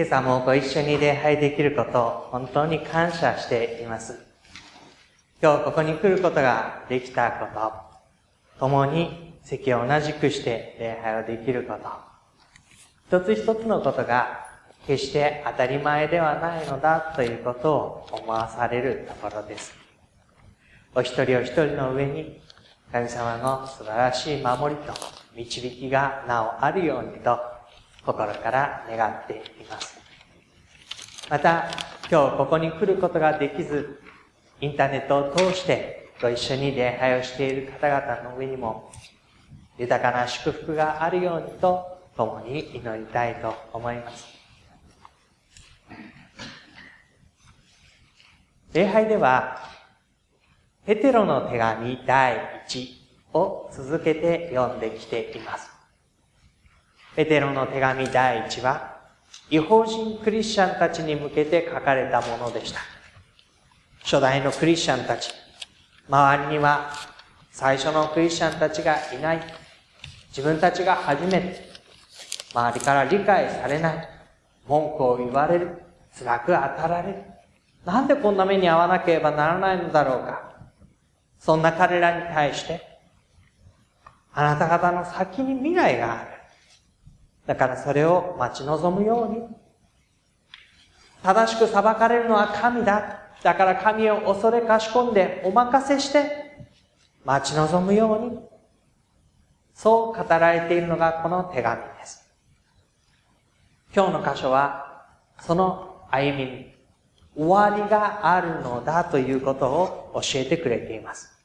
今朝もご一緒に礼拝できることを本当に感謝しています。今日ここに来ることができたこと、共に席を同じくして礼拝をできること、一つ一つのことが決して当たり前ではないのだということを思わされるところです。お一人お一人の上に神様の素晴らしい守りと導きがなおあるようにと心から願っています。また、今日ここに来ることができず、インターネットを通してご一緒に礼拝をしている方々の上にも、豊かな祝福があるようにと共に祈りたいと思います。礼拝では、ペテロの手紙第1を続けて読んできています。ペテロの手紙第1は、違法人クリスチャンたちに向けて書かれたものでした。初代のクリスチャンたち、周りには最初のクリスチャンたちがいない。自分たちが初めて、周りから理解されない。文句を言われる。辛く当たられる。なんでこんな目に遭わなければならないのだろうか。そんな彼らに対して、あなた方の先に未来がある。だからそれを待ち望むように。正しく裁かれるのは神だ。だから神を恐れかしこんでお任せして待ち望むように。そう語られているのがこの手紙です。今日の箇所はその歩みに終わりがあるのだということを教えてくれています。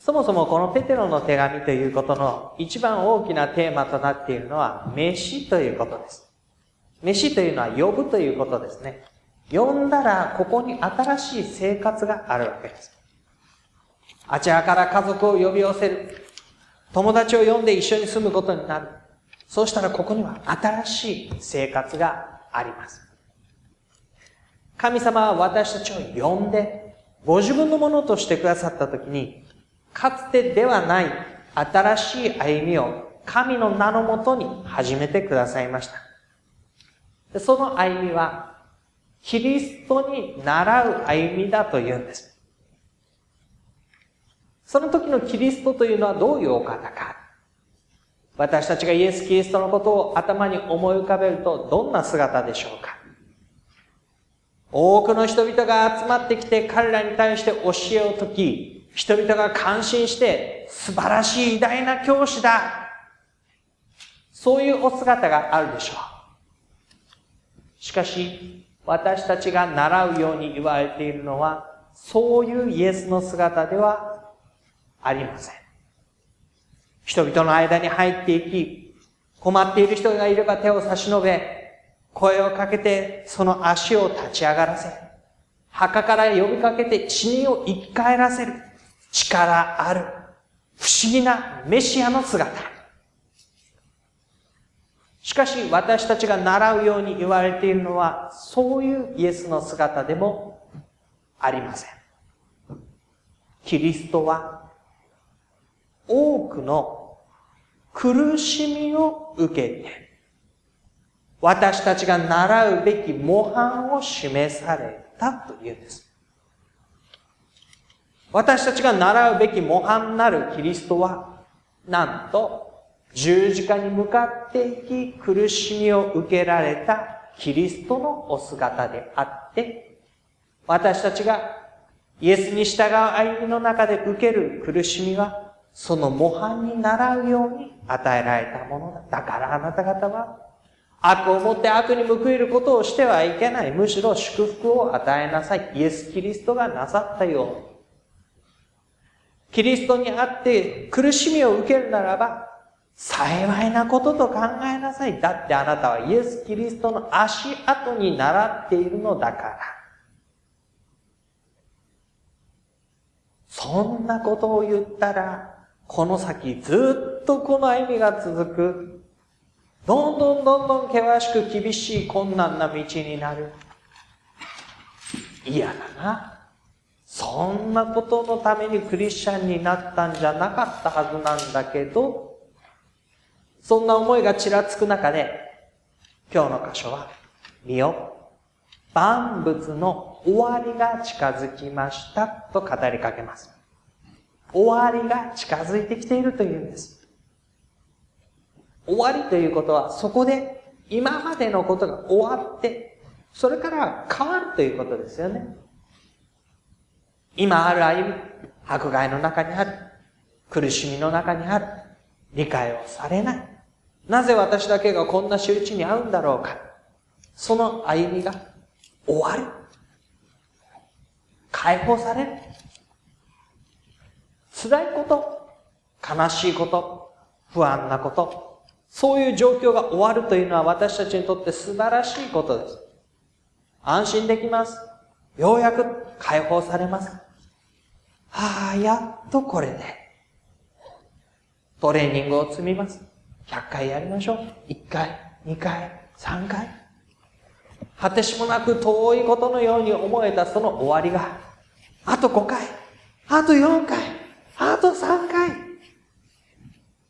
そもそもこのペテロの手紙ということの一番大きなテーマとなっているのは、飯ということです。飯というのは呼ぶということですね。呼んだらここに新しい生活があるわけです。あちらから家族を呼び寄せる。友達を呼んで一緒に住むことになる。そうしたらここには新しい生活があります。神様は私たちを呼んで、ご自分のものとしてくださったときに、かつてではない新しい歩みを神の名のもとに始めてくださいました。その歩みは、キリストに習う歩みだというんです。その時のキリストというのはどういうお方か。私たちがイエス・キリストのことを頭に思い浮かべるとどんな姿でしょうか多くの人々が集まってきて彼らに対して教えを説き、人々が感心して素晴らしい偉大な教師だ。そういうお姿があるでしょう。しかし、私たちが習うように言われているのは、そういうイエスの姿ではありません。人々の間に入っていき、困っている人がいれば手を差し伸べ、声をかけてその足を立ち上がらせ、墓から呼びかけて死人を生き返らせる。力ある、不思議なメシアの姿。しかし私たちが習うように言われているのは、そういうイエスの姿でもありません。キリストは、多くの苦しみを受けて、私たちが習うべき模範を示されたというんです。私たちが習うべき模範なるキリストは、なんと、十字架に向かっていき、苦しみを受けられたキリストのお姿であって、私たちがイエスに従う歩みの中で受ける苦しみは、その模範に習うように与えられたものだ。だからあなた方は、悪をもって悪に報いることをしてはいけない。むしろ祝福を与えなさい。イエス・キリストがなさったように。キリストにあって苦しみを受けるならば、幸いなことと考えなさい。だってあなたはイエス・キリストの足跡に習っているのだから。そんなことを言ったら、この先ずっとこの歩みが続く。どんどんどんどん険しく厳しい困難な道になる。嫌だな。そんなことのためにクリスチャンになったんじゃなかったはずなんだけど、そんな思いがちらつく中で、今日の箇所は、見よ、万物の終わりが近づきましたと語りかけます。終わりが近づいてきているというんです。終わりということは、そこで今までのことが終わって、それから変わるということですよね。今ある歩み、迫害の中にある、苦しみの中にある、理解をされない。なぜ私だけがこんな仕打ちに遭うんだろうか。その歩みが終わる。解放される。辛いこと、悲しいこと、不安なこと、そういう状況が終わるというのは私たちにとって素晴らしいことです。安心できます。ようやく解放されます。はあ、やっとこれで。トレーニングを積みます。100回やりましょう。1回、2回、3回。果てしもなく遠いことのように思えたその終わりが、あと5回、あと4回、あと3回。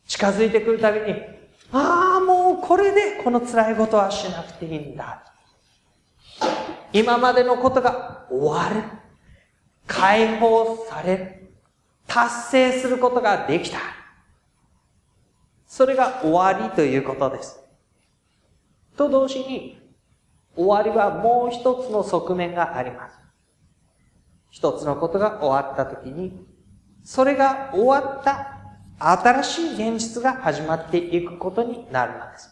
近づいてくるたびに、ああ、もうこれでこの辛いことはしなくていいんだ。今までのことが終わる。解放され。達成することができた。それが終わりということです。と同時に、終わりはもう一つの側面があります。一つのことが終わったときに、それが終わった新しい現実が始まっていくことになるのです。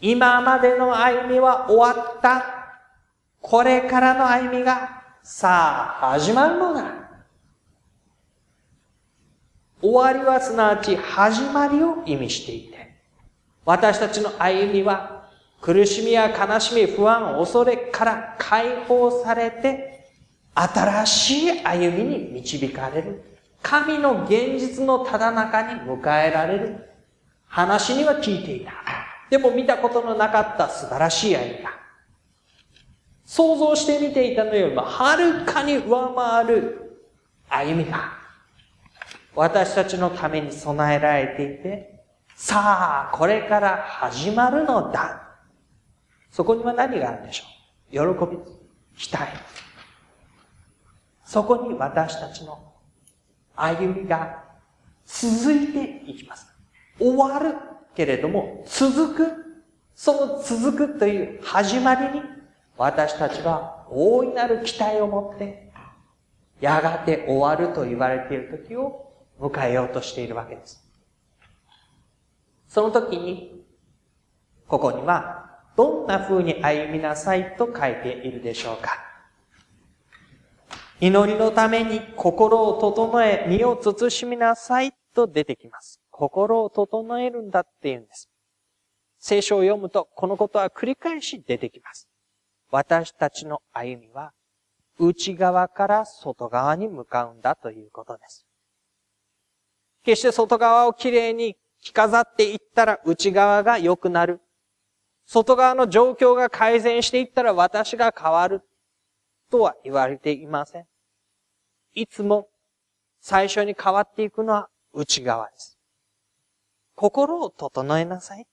今までの歩みは終わった。これからの歩みがさあ始まるのだ。終わりはすなわち始まりを意味していて、私たちの歩みは苦しみや悲しみ、不安、恐れから解放されて、新しい歩みに導かれる。神の現実のただ中に迎えられる。話には聞いていた。でも見たことのなかった素晴らしい歩みだ。想像してみていたのよりもはるかに上回る歩みが私たちのために備えられていて、さあ、これから始まるのだ。そこには何があるんでしょう？喜び、期待。そこに私たちの歩みが続いていきます。終わるけれども、続く。その続くという始まりに、私たちは大いなる期待を持って、やがて終わると言われている時を迎えようとしているわけです。その時に、ここには、どんな風に歩みなさいと書いているでしょうか。祈りのために心を整え、身を慎みなさいと出てきます。心を整えるんだって言うんです。聖書を読むと、このことは繰り返し出てきます。私たちの歩みは、内側から外側に向かうんだということです。決して外側をきれいに着飾っていったら内側が良くなる。外側の状況が改善していったら私が変わる。とは言われていません。いつも最初に変わっていくのは内側です。心を整えなさい。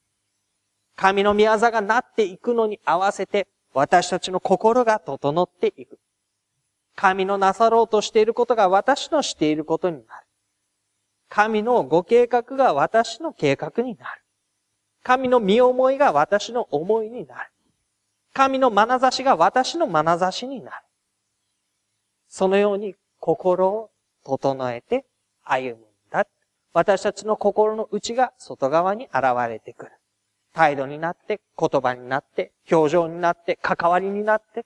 神の御業がなっていくのに合わせて私たちの心が整っていく。神のなさろうとしていることが私のしていることになる。神のご計画が私の計画になる。神の見思いが私の思いになる。神の眼差しが私の眼差しになる。そのように心を整えて歩むんだ。私たちの心の内が外側に現れてくる。態度になって、言葉になって、表情になって、関わりになって、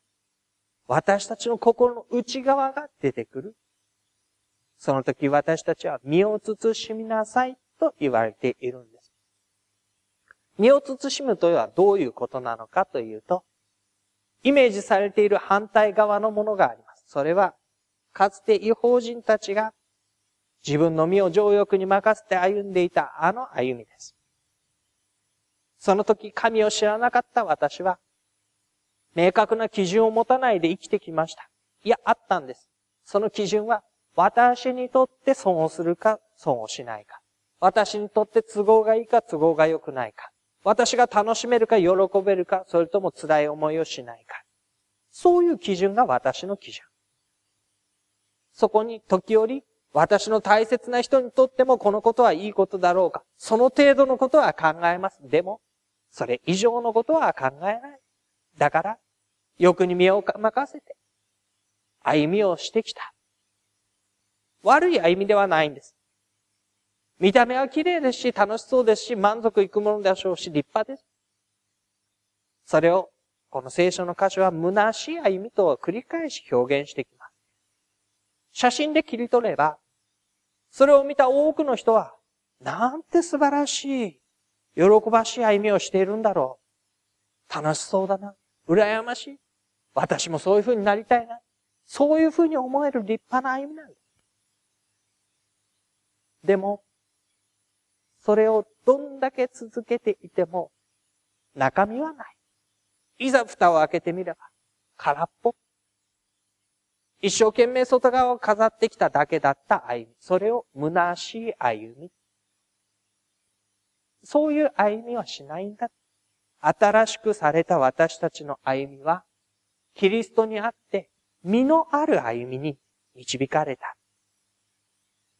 私たちの心の内側が出てくるその時私たちは身を慎みなさいと言われているんです。身を慎むというのはどういうことなのかというと、イメージされている反対側のものがあります。それは、かつて違法人たちが自分の身を情欲に任せて歩んでいたあの歩みです。その時神を知らなかった私は、明確な基準を持たないで生きてきました。いや、あったんです。その基準は、私にとって損をするか、損をしないか。私にとって都合がいいか、都合が良くないか。私が楽しめるか、喜べるか、それとも辛い思いをしないか。そういう基準が私の基準。そこに時折、私の大切な人にとってもこのことはいいことだろうか。その程度のことは考えます。でも、それ以上のことは考えない。だから、欲に身を任せて、歩みをしてきた。悪い歩みではないんです。見た目は綺麗ですし、楽しそうですし、満足いくものでしょうし、立派です。それを、この聖書の箇所は虚しい歩みと繰り返し表現してきます。写真で切り取れば、それを見た多くの人は、なんて素晴らしい、喜ばしい歩みをしているんだろう。楽しそうだな。羨ましい。私もそういう風になりたいな。そういう風に思える立派な歩みなんです。でも、それをどんだけ続けていても、中身はない。いざ蓋を開けてみれば、空っぽ。一生懸命外側を飾ってきただけだった歩み。それを虚しい歩み。そういう歩みはしないんだ。新しくされた私たちの歩みは、キリストにあって、身のある歩みに導かれた。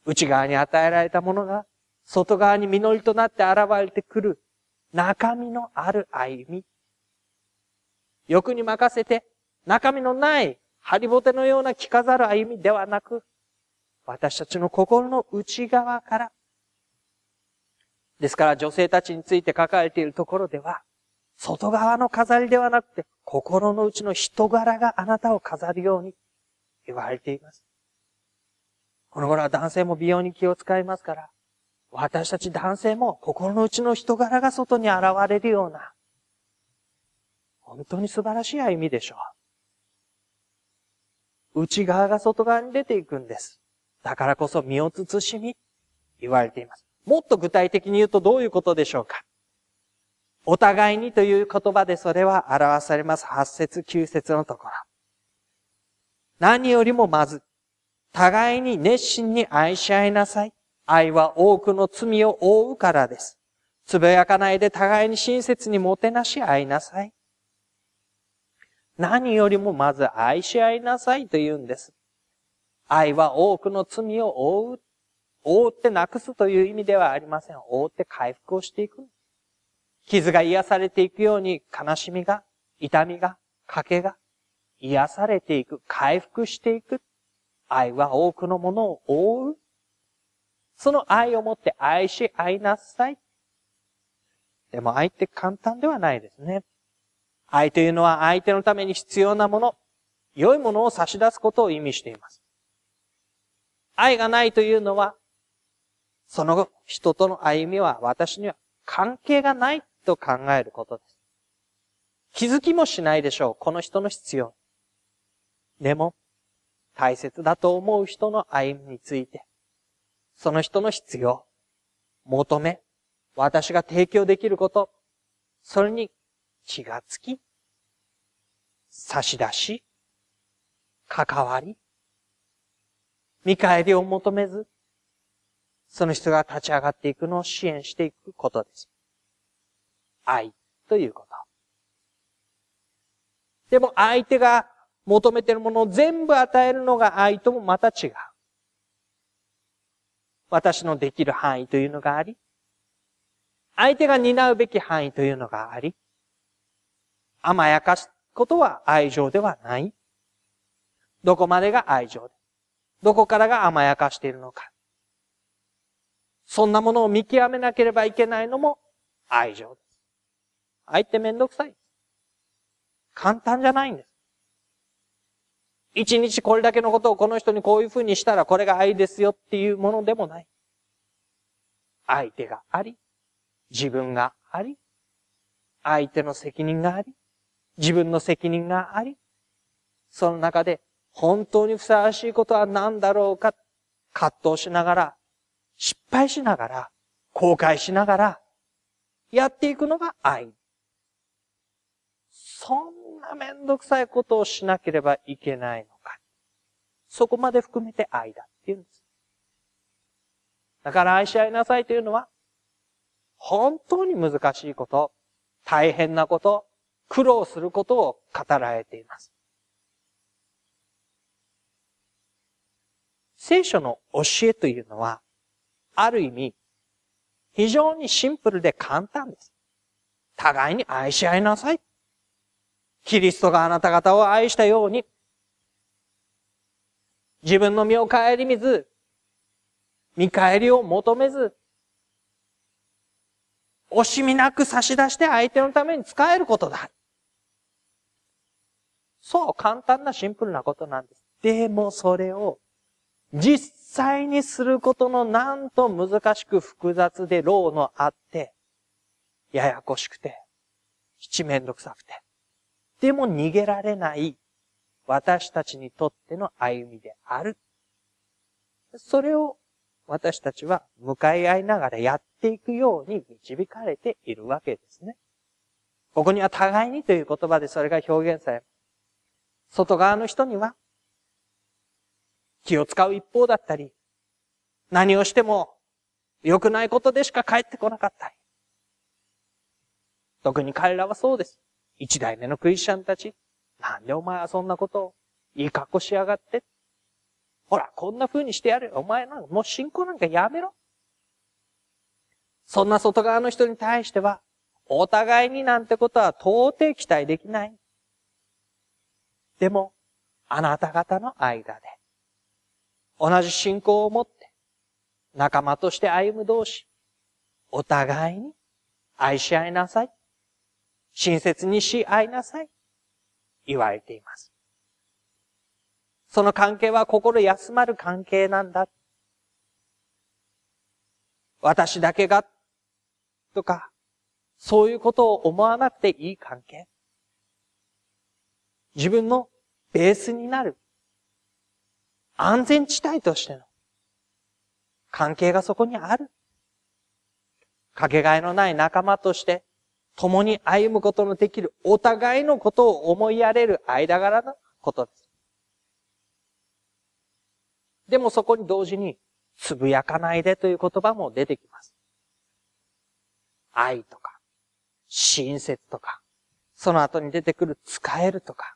内側に与えられたものが、外側に実りとなって現れてくる、中身のある歩み。欲に任せて、中身のないハリボテのような着飾る歩みではなく、私たちの心の内側から、ですから女性たちについて書かれているところでは、外側の飾りではなくて、心の内の人柄があなたを飾るように言われています。この頃は男性も美容に気を使いますから、私たち男性も心の内の人柄が外に現れるような、本当に素晴らしい歩みでしょう。内側が外側に出ていくんです。だからこそ身を慎み、言われています。もっと具体的に言うとどういうことでしょうか？お互いにという言葉でそれは表されます。八節、九節のところ。何よりもまず、互いに熱心に愛し合いなさい。愛は多くの罪を覆うからです。つぶやかないで互いに親切にもてなし合いなさい。何よりもまず愛し合いなさいと言うんです。愛は多くの罪を覆う。覆ってなくすという意味ではありません。覆って回復をしていく。傷が癒されていくように悲しみが、痛みが、賭けが癒されていく、回復していく。愛は多くのものを覆う。その愛をもって愛し合いなさい。でも愛って簡単ではないですね。愛というのは相手のために必要なもの、良いものを差し出すことを意味しています。愛がないというのは、その人との歩みは私には関係がないと考えることです。気づきもしないでしょう。この人の必要。でも、大切だと思う人の歩みについて、その人の必要、求め、私が提供できること、それに気がつき、差し出し、関わり、見返りを求めず、その人が立ち上がっていくのを支援していくことです。愛ということ。でも相手が求めているものを全部与えるのが愛ともまた違う。私のできる範囲というのがあり、相手が担うべき範囲というのがあり、甘やかすことは愛情ではない。どこまでが愛情で、どこからが甘やかしているのか。そんなものを見極めなければいけないのも愛情です。愛ってめんどくさい。簡単じゃないんです。一日これだけのことをこの人にこういうふうにしたらこれが愛ですよっていうものでもない。相手があり、自分があり、相手の責任があり、自分の責任があり、その中で本当にふさわしいことは何だろうか、葛藤しながら、失敗しながら、後悔しながら、やっていくのが愛。そんなめんどくさいことをしなければいけないのか。そこまで含めて愛だっていうんです。だから愛し合いなさいというのは、本当に難しいこと、大変なこと、苦労することを語られています。聖書の教えというのは、ある意味、非常にシンプルで簡単です。互いに愛し合いなさい。キリストがあなた方を愛したように、自分の身を顧みず、見返りを求めず、惜しみなく差し出して相手のために使えることだ。そう、簡単なシンプルなことなんです。でもそれを実際にすることのなんと難しく複雑で労のあって、ややこしくて、七面倒くさくて、でも逃げられない私たちにとっての歩みである。それを私たちは向かい合いながらやっていくように導かれているわけですね。ここには互いにという言葉でそれが表現され外側の人には気を使う一方だったり、何をしても良くないことでしか帰ってこなかったり。特に彼らはそうです。一代目のクリスチャンたち。なんでお前はそんなことをいい格好しやがって。ほら、こんな風にしてやる。お前なんかもう信仰なんかやめろ。そんな外側の人に対しては、お互いになんてことは到底期待できない。でも、あなた方の間で、同じ信仰を持って、仲間として歩む同士、お互いに愛し合いなさい。親切にし合いなさい。言われています。その関係は心休まる関係なんだ。私だけが、とか、そういうことを思わなくていい関係。自分のベースになる安全地帯としての関係がそこにある。かけがえのない仲間として共に歩むことのできるお互いのことを思いやれる間柄のことです。でもそこに同時に、つぶやかないでという言葉も出てきます。愛とか、親切とか、その後に出てくる使えるとか、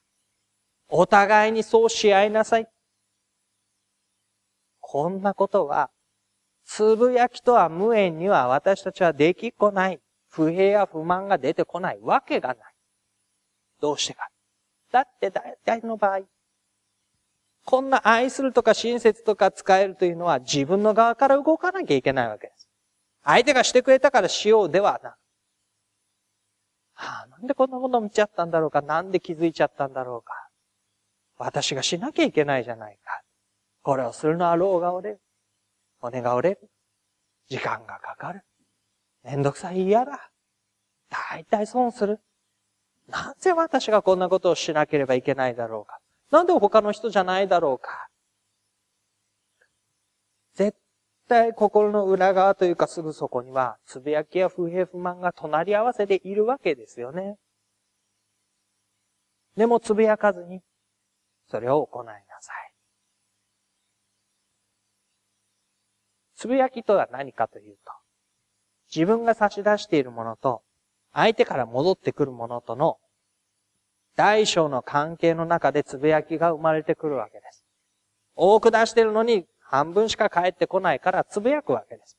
お互いにそうし合いなさい。こんなことは、つぶやきとは無縁には私たちはできっこない。不平や不満が出てこないわけがない。どうしてか。だって大体の場合、こんな愛するとか親切とか使えるというのは自分の側から動かなきゃいけないわけです。相手がしてくれたからしようではなく。はあ、なんでこんなもの見ちゃったんだろうかなんで気づいちゃったんだろうか私がしなきゃいけないじゃないか。これをするのは老が折れる。骨が折れる。時間がかかる。めんどくさい嫌だ。大体損する。なぜ私がこんなことをしなければいけないだろうか。なんで他の人じゃないだろうか。絶対心の裏側というかすぐそこには、つぶやきや不平不満が隣り合わせでいるわけですよね。でもつぶやかずに、それを行いなさい。つぶやきとは何かというと、自分が差し出しているものと、相手から戻ってくるものとの大小の関係の中でつぶやきが生まれてくるわけです。多く出してるのに半分しか返ってこないからつぶやくわけです。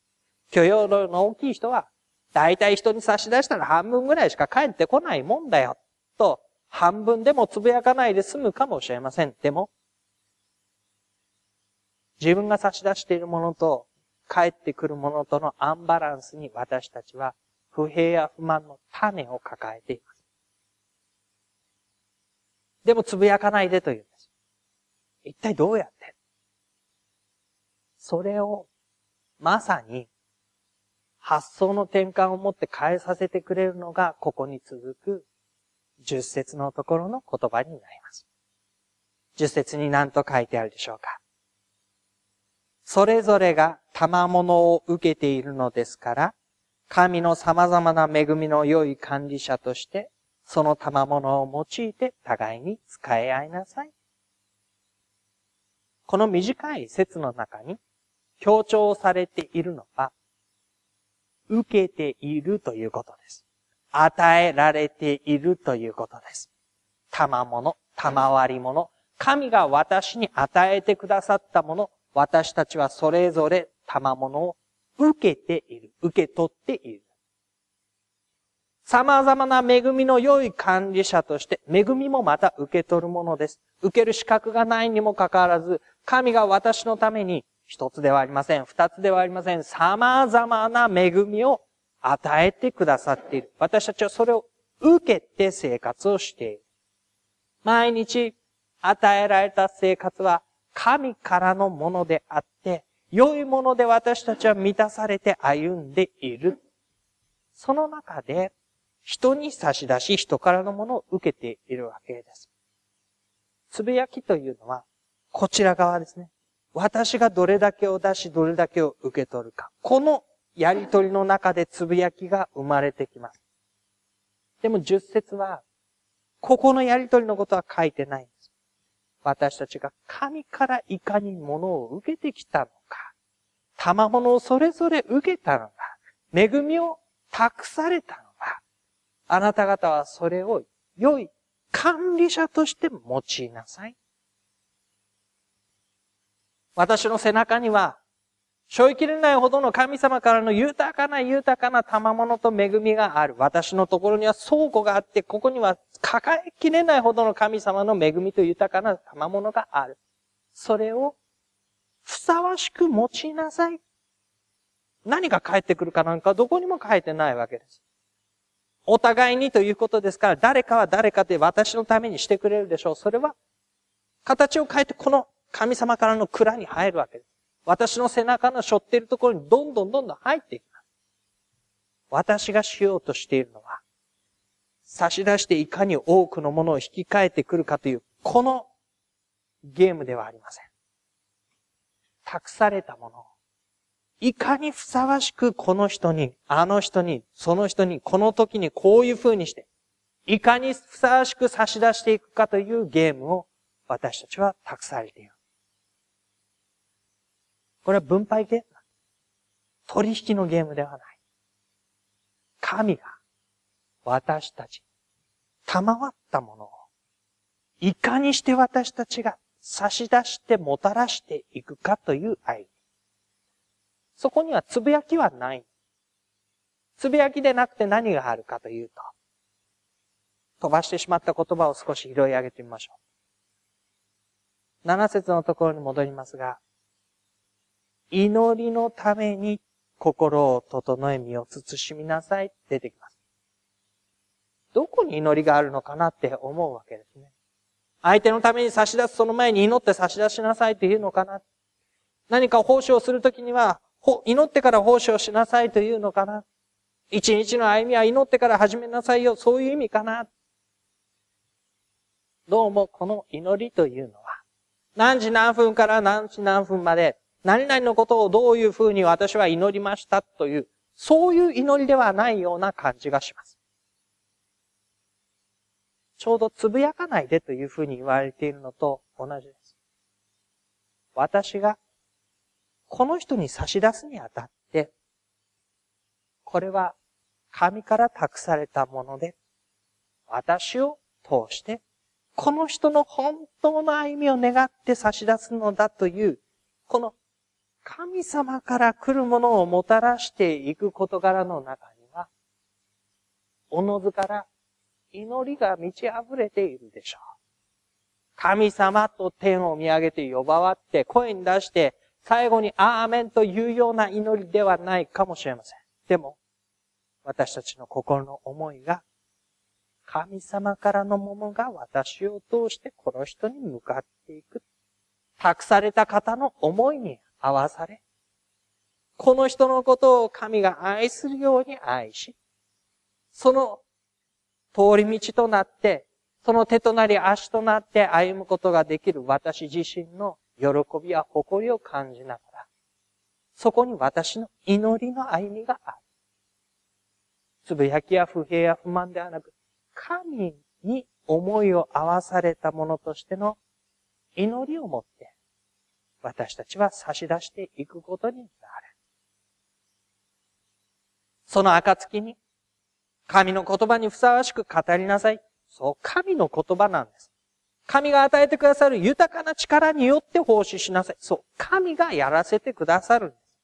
許容量の大きい人は、大体人に差し出したら半分ぐらいしか返ってこないもんだよ。と、半分でもつぶやかないで済むかもしれません。でも、自分が差し出しているものと帰ってくるものとのアンバランスに私たちは不平や不満の種を抱えています。でもつぶやかないでというんです。一体どうやって？それをまさに発想の転換を持って変えさせてくれるのが、ここに続く十節のところの言葉になります。十節に何と書いてあるでしょうか？それぞれが賜物を受けているのですから、神の様々な恵みの良い管理者として、その賜物を用いて互いに使い合いなさい。この短い説の中に強調されているのは、受けているということです。与えられているということです。賜物、賜り物、神が私に与えてくださったもの、私たちはそれぞれ賜物を受けている。受け取っている。様々な恵みの良い管理者として、恵みもまた受け取るものです。受ける資格がないにもかかわらず、神が私のために一つではありません。二つではありません。様々な恵みを与えてくださっている。私たちはそれを受けて生活をしている。毎日与えられた生活は神からのものであって、良いもので私たちは満たされて歩んでいる。その中で、人に差し出し、人からのものを受けているわけです。つぶやきというのは、こちら側ですね。私がどれだけを出し、どれだけを受け取るか。このやりとりの中でつぶやきが生まれてきます。でも十節は、ここのやりとりのことは書いてない。私たちが神からいかに物を受けてきたのか。賜物をそれぞれ受けたのか。恵みを託されたのか。あなた方はそれを良い管理者として用いなさい。私の背中には、背負いきれないほどの神様からの豊かな豊かな賜物と恵みがある。私のところには倉庫があって、ここには抱えきれないほどの神様の恵みと豊かな賜物がある。それをふさわしく用いなさい。何が返ってくるかなんかどこにも書いてないわけです。お互いにということですから、誰かは誰かで私のためにしてくれるでしょう。それは、形を変えてこの神様からの蔵に入るわけです。私の背中の背負っているところにどんどんどんどん入っていきます。私がしようとしているのは、差し出していかに多くのものを引き換えてくるかという、このゲームではありません。託されたものを、いかにふさわしくこの人に、あの人に、その人に、この時にこういう風にして、いかにふさわしく差し出していくかというゲームを私たちは託されている。これは分配ゲーム取引のゲームではない。神が私たち、賜ったものを、いかにして私たちが差し出してもたらしていくかという愛。そこにはつぶやきはない。つぶやきでなくて何があるかというと、飛ばしてしまった言葉を少し拾い上げてみましょう。七節のところに戻りますが、祈りのために心を整え身を慎みなさい出てきます。どこに祈りがあるのかなって思うわけですね。相手のために差し出すその前に祈って差し出しなさいっていうのかな。何か奉仕をするときには、祈ってから奉仕をしなさいというのかな。一日の歩みは祈ってから始めなさいよ。そういう意味かな。どうもこの祈りというのは、何時何分から何時何分まで何々のことをどういうふうに私は祈りましたという、そういう祈りではないような感じがします。ちょうどつぶやかないでというふうに言われているのと同じです。私がこの人に差し出すにあたって、これは神から託されたもので、私を通して、この人の本当の歩みを願って差し出すのだという、この神様から来るものをもたらしていく事柄の中には、おのずから祈りが満ち溢れているでしょう。神様と天を見上げて呼ばわって声に出して最後にアーメンというような祈りではないかもしれません。でも、私たちの心の思いが神様からのものが私を通してこの人に向かっていく。託された方の思いに合わされ、この人のことを神が愛するように愛し、その通り道となって、その手となり足となって歩むことができる私自身の喜びや誇りを感じながら、そこに私の祈りの歩みがある。つぶやきや不平や不満ではなく、神に思いを合わされたものとしての祈りを持って、私たちは差し出していくことになる。その暁に、神の言葉にふさわしく語りなさい。そう、神の言葉なんです。神が与えてくださる豊かな力によって奉仕しなさい。そう、神がやらせてくださるんです。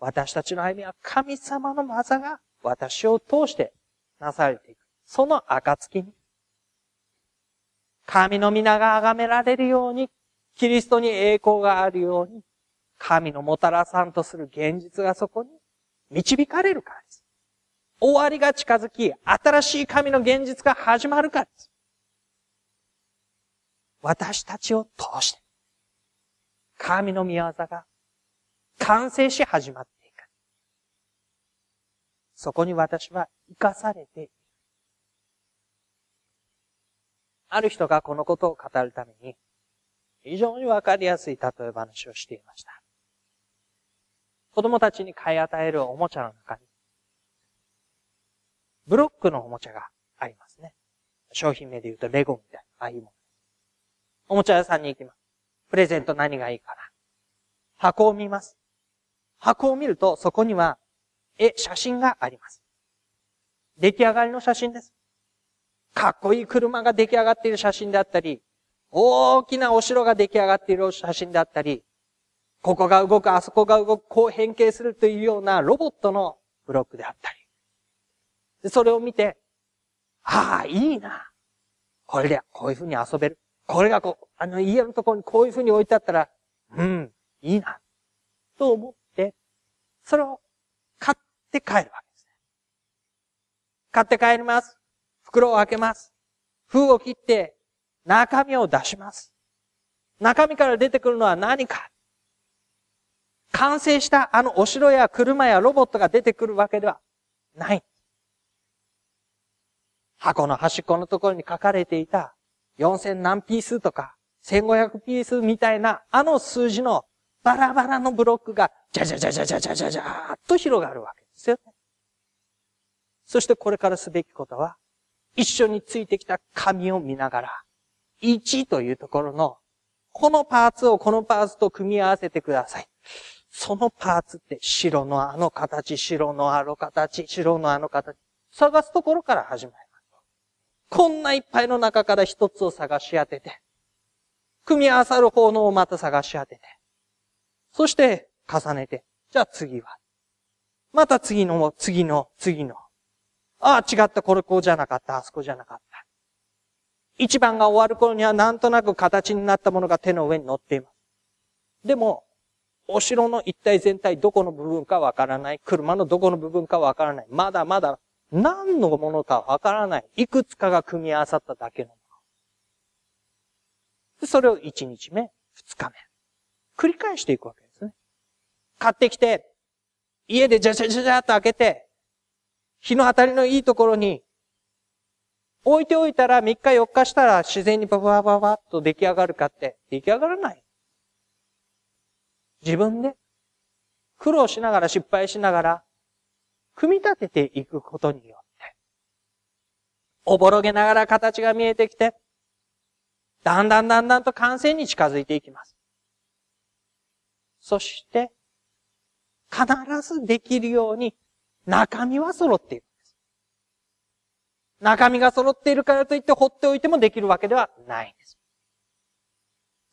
私たちの歩みは神様の技が私を通してなされていく。その暁に、神の皆が崇められるように、キリストに栄光があるように、神のもたらさんとする現実がそこに導かれるからです。終わりが近づき、新しい神の現実が始まるからです。私たちを通して、神の御業が完成し始まっていく。そこに私は生かされている。ある人がこのことを語るために、非常にわかりやすい例え話をしていました。子供たちに買い与えるおもちゃの中に、ブロックのおもちゃがありますね。商品名で言うとレゴみたいな、ああいうもの。おもちゃ屋さんに行きます。プレゼント何がいいかな。箱を見ます。箱を見ると、そこには、絵、写真があります。出来上がりの写真です。かっこいい車が出来上がっている写真であったり、大きなお城が出来上がっている写真であったり、ここが動く、あそこが動く、こう変形するというようなロボットのブロックであったり。それを見て、ああ、いいな。これで、こういう風に遊べる。これがこう、あの家のところにこういう風に置いてあったら、うん、いいな。と思って、それを買って帰るわけですね。買って帰ります。袋を開けます。封を切って、中身を出します。中身から出てくるのは何か完成したあのお城や車やロボットが出てくるわけではない。箱の端っこのところに書かれていた4000何ピースとか1500ピースみたいなあの数字のバラバラのブロックがじゃじゃじゃじゃじゃじゃじゃじゃーっと広がるわけですよね。そしてこれからすべきことは一緒についてきた紙を見ながら1というところのこのパーツをこのパーツと組み合わせてください。そのパーツって白のあの形、白のあの形、白のあの形、探すところから始まります。こんないっぱいの中から一つを探し当てて、組み合わさる方のをまた探し当てて、そして重ねて、じゃあ次は。また次の、次の、次の。ああ、違った、これこうじゃなかった、あそこじゃなかった。一番が終わる頃にはなんとなく形になったものが手の上に乗っています。でも、お城の一体全体どこの部分かわからない。車のどこの部分かわからない。まだまだ何のものかわからない。いくつかが組み合わさっただけのもの。それを1日目、2日目。繰り返していくわけですね。買ってきて、家でじゃじゃじゃじゃっと開けて、日の当たりのいいところに置いておいたら3日4日したら自然にババババッと出来上がるかって出来上がらない。自分で苦労しながら失敗しながら、組み立てていくことによって、おぼろげながら形が見えてきて、だんだんだんだんと完成に近づいていきます。そして、必ずできるように中身は揃っている。中身が揃っているからといって放っておいてもできるわけではないんです。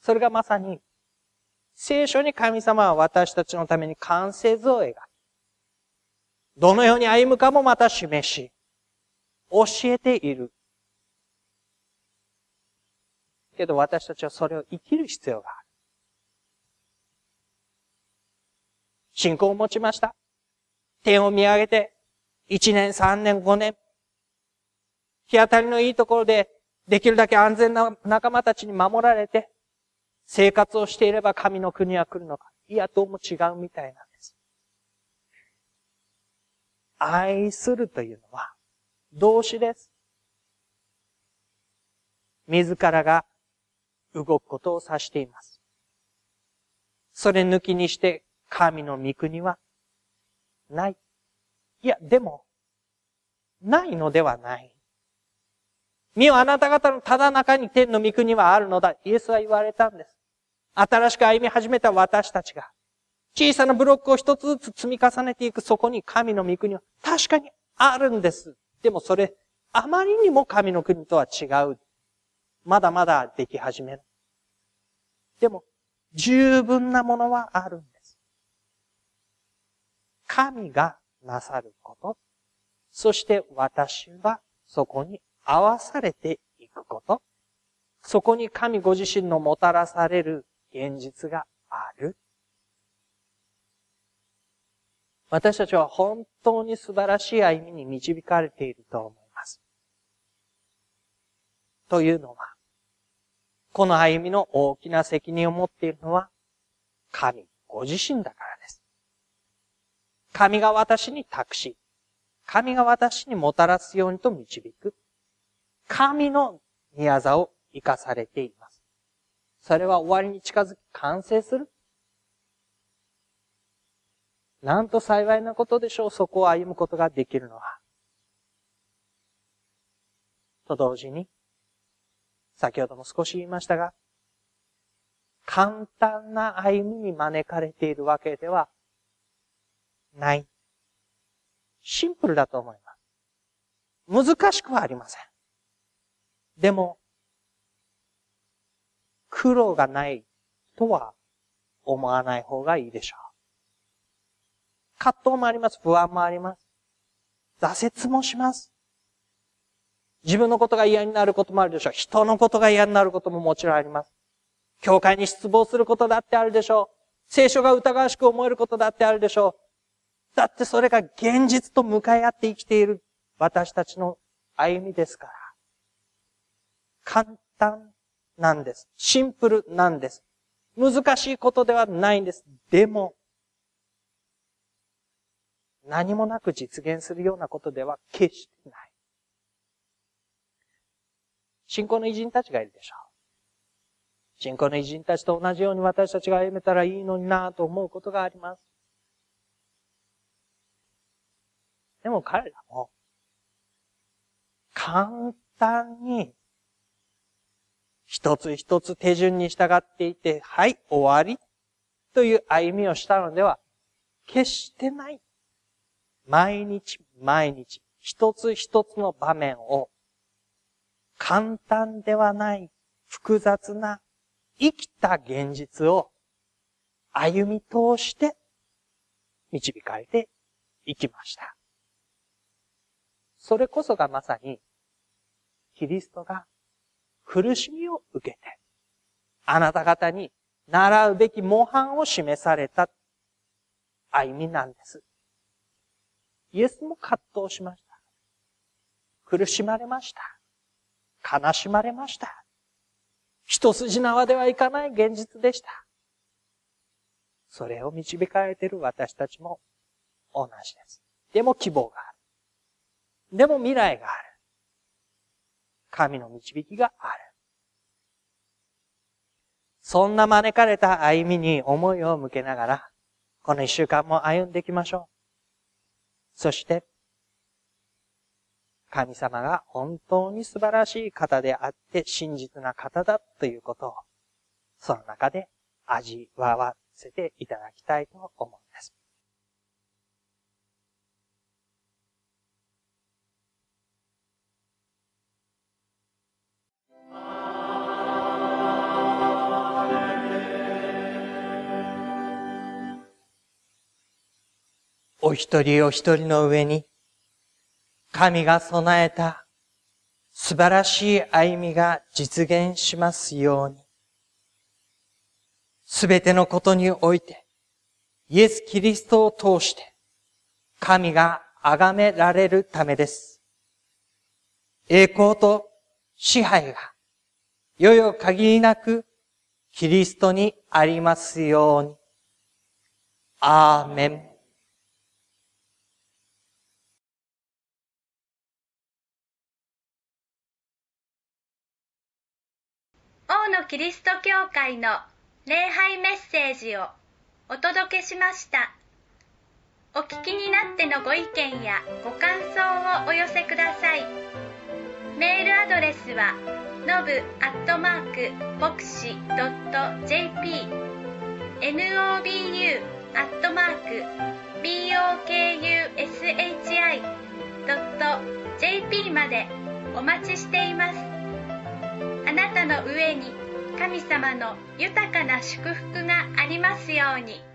それがまさに聖書に神様は私たちのために完成図を描き、どのように歩むかもまた示し、教えている。けど私たちはそれを生きる必要がある。信仰を持ちました。天を見上げて、1年、3年、5年、日当たりのいいところで、できるだけ安全な仲間たちに守られて、生活をしていれば神の国は来るのか。いや、どうも違うみたいなんです。愛するというのは動詞です。自らが動くことを指しています。それ抜きにして神の御国はない。いや、でも、ないのではない。見よ、あなた方のただ中に天の御国はあるのだ。イエスは言われたんです。新しく歩み始めた私たちが、小さなブロックを一つずつ積み重ねていくそこに神の御国は確かにあるんです。でもそれ、あまりにも神の国とは違う。まだまだでき始める。でも、十分なものはあるんです。神がなさること。そして私はそこに合わされていくこと。そこに神ご自身のもたらされる現実がある。私たちは本当に素晴らしい歩みに導かれていると思います。というのは、この歩みの大きな責任を持っているのは、神ご自身だからです。神が私に託し、神が私にもたらすようにと導く。神の宮座を生かされています。それは終わりに近づき完成する？なんと幸いなことでしょう、そこを歩むことができるのは。と同時に、先ほども少し言いましたが、簡単な歩みに招かれているわけではない。シンプルだと思います。難しくはありません。でも、苦労がないとは思わない方がいいでしょう。葛藤もあります。不安もあります。挫折もします。自分のことが嫌になることもあるでしょう。人のことが嫌になることももちろんあります。教会に失望することだってあるでしょう。聖書が疑わしく思えることだってあるでしょう。だってそれが現実と向かい合って生きている私たちの歩みですから。簡単なんです。シンプルなんです。難しいことではないんです。でも、何もなく実現するようなことでは決してない。信仰の偉人たちがいるでしょう。信仰の偉人たちと同じように私たちが歩めたらいいのになぁと思うことがあります。でも彼らも、簡単に、一つ一つ手順に従っていて、はい、終わり、という歩みをしたのでは、決してない。毎日毎日、一つ一つの場面を、簡単ではない複雑な生きた現実を歩み通して導かれていきました。それこそがまさに、キリストが苦しみを受けて、あなた方に習うべき模範を示された歩みなんです。イエスも葛藤しました。苦しまれました。悲しまれました。一筋縄ではいかない現実でした。それを導かれている私たちも同じです。でも希望がある。でも未来がある。神の導きがある。そんな招かれた歩みに思いを向けながら、この一週間も歩んでいきましょう。そして、神様が本当に素晴らしい方であって真実な方だということを、その中で味わわせていただきたいと思うんです。お一人お一人の上に、神が備えた素晴らしい歩みが実現しますように。すべてのことにおいて、イエス・キリストを通して、神が崇められるためです。栄光と支配が、よよ限りなくキリストにありますように。アーメン。王のキリスト教会の礼拝メッセージをお届けしました。お聞きになってのご意見やご感想をお寄せください。メールアドレスはのぶアットマーク牧師ドット .jp nobu アットマーク bokushi ドット JP までお待ちしています。あなたの上に神様の豊かな祝福がありますように。